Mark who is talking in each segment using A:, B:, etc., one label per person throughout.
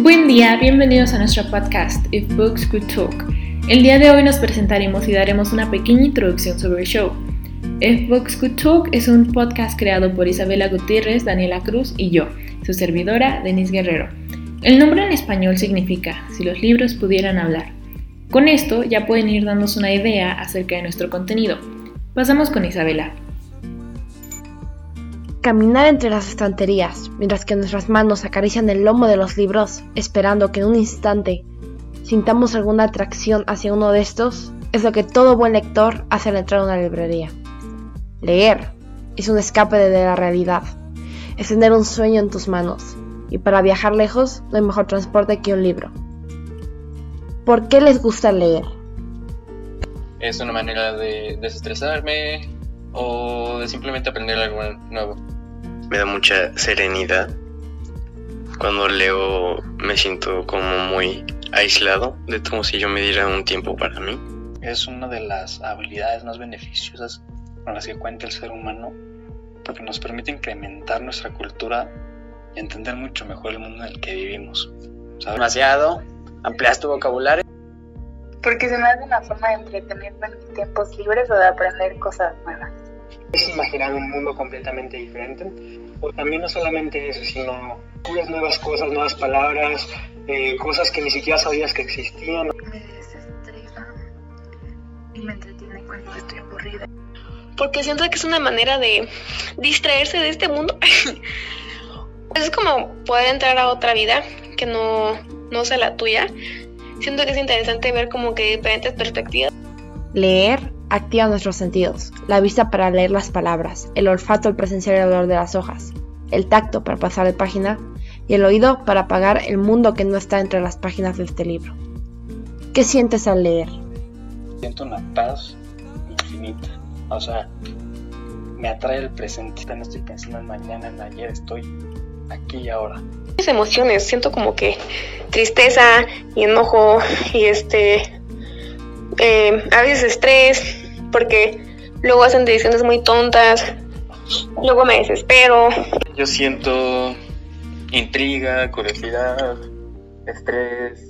A: Buen día, bienvenidos a nuestro podcast If Books Could Talk. El día de hoy nos presentaremos y daremos una pequeña introducción sobre el show. If Books Could Talk es un podcast creado por Isabela Gutiérrez, Daniela Cruz y yo, su servidora, Denise Guerrero. El nombre en español significa Si los libros pudieran hablar. Con esto ya pueden ir dándose una idea acerca de nuestro contenido. Pasamos con Isabela.
B: Caminar entre las estanterías, mientras que nuestras manos acarician el lomo de los libros, esperando que en un instante sintamos alguna atracción hacia uno de estos, es lo que todo buen lector hace al entrar a una librería. Leer es un escape de la realidad, es tener un sueño en tus manos, y para viajar lejos no hay mejor transporte que un libro. ¿Por qué les gusta leer?
C: Es una manera de desestresarme o de simplemente aprender algo nuevo.
D: Me da mucha serenidad. Cuando leo me siento como muy aislado, de como si yo me diera un tiempo para mí.
E: Es una de las habilidades más beneficiosas con las que cuenta el ser humano porque nos permite incrementar nuestra cultura y entender mucho mejor el mundo en el que vivimos.
F: Demasiado, amplias tu vocabulario.
G: Porque se me hace una forma de entretenerme en mis tiempos libres o de aprender cosas nuevas.
H: Es imaginar un mundo completamente diferente. O también no solamente eso, sino descubres nuevas cosas, nuevas palabras, eh, cosas que ni siquiera sabías que existían.
G: Me desestresa y me entretiene cuando estoy aburrida.
I: Porque siento que es una manera de distraerse de este mundo. es como poder entrar a otra vida que no, no sea la tuya siento que es interesante ver como que diferentes perspectivas.
B: Leer activa nuestros sentidos, la vista para leer las palabras, el olfato al presenciar el olor de las hojas, el tacto para pasar de página y el oído para apagar el mundo que no está entre las páginas de este libro. ¿Qué sientes al leer?
E: Siento una paz infinita. O sea, me atrae el presente. No estoy pensando en mañana, en ayer, estoy aquí y ahora.
I: Mis emociones, siento como que tristeza y enojo y este, eh, a veces estrés, porque luego hacen decisiones muy tontas, luego me desespero.
C: Yo siento intriga, curiosidad, estrés.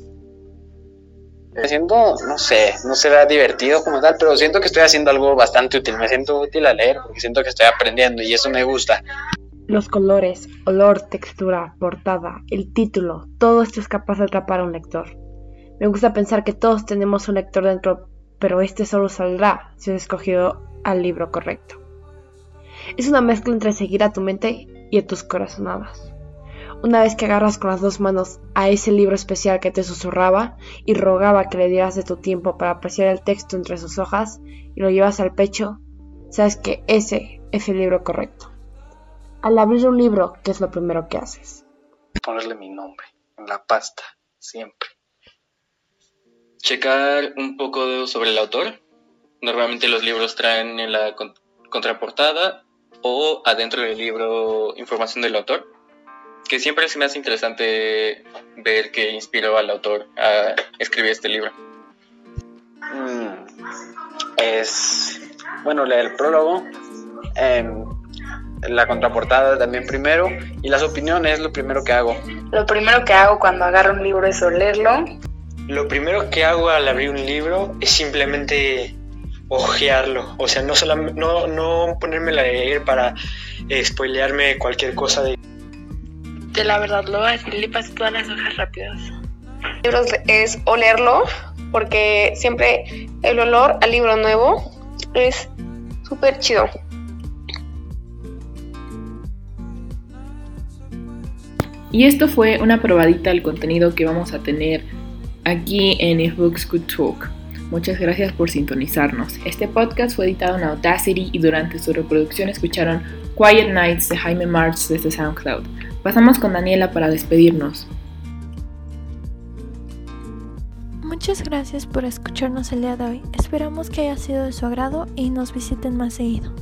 F: Me siento, no sé, no será divertido como tal, pero siento que estoy haciendo algo bastante útil. Me siento útil a leer porque siento que estoy aprendiendo y eso me gusta.
B: Los colores, olor, textura, portada, el título, todo esto es capaz de atrapar a un lector. Me gusta pensar que todos tenemos un lector dentro, pero este solo saldrá si has escogido al libro correcto. Es una mezcla entre seguir a tu mente y a tus corazonadas. Una vez que agarras con las dos manos a ese libro especial que te susurraba y rogaba que le dieras de tu tiempo para apreciar el texto entre sus hojas y lo llevas al pecho, sabes que ese es el libro correcto. Al abrir un libro, ¿qué es lo primero que haces?
E: Ponerle mi nombre en la pasta, siempre.
C: Checar un poco sobre el autor. Normalmente los libros traen en la contraportada o adentro del libro información del autor. Que siempre se me hace interesante ver qué inspiró al autor a escribir este libro.
F: Mm, es, bueno, leer el prólogo. Em, la contraportada también primero y las opiniones es lo primero que hago.
G: Lo primero que hago cuando agarro un libro es olerlo.
H: Lo primero que hago al abrir un libro es simplemente ojearlo, o sea, no, solamente, no, no ponerme a leer para eh, spoilearme cualquier cosa de...
G: De la verdad, lo paso todas las hojas rápidas.
I: Libros es olerlo, porque siempre el olor al libro nuevo es súper chido.
A: Y esto fue una probadita del contenido que vamos a tener aquí en If Books Could Talk. Muchas gracias por sintonizarnos. Este podcast fue editado en Audacity y durante su reproducción escucharon Quiet Nights de Jaime March desde SoundCloud. Pasamos con Daniela para despedirnos.
J: Muchas gracias por escucharnos el día de hoy. Esperamos que haya sido de su agrado y nos visiten más seguido.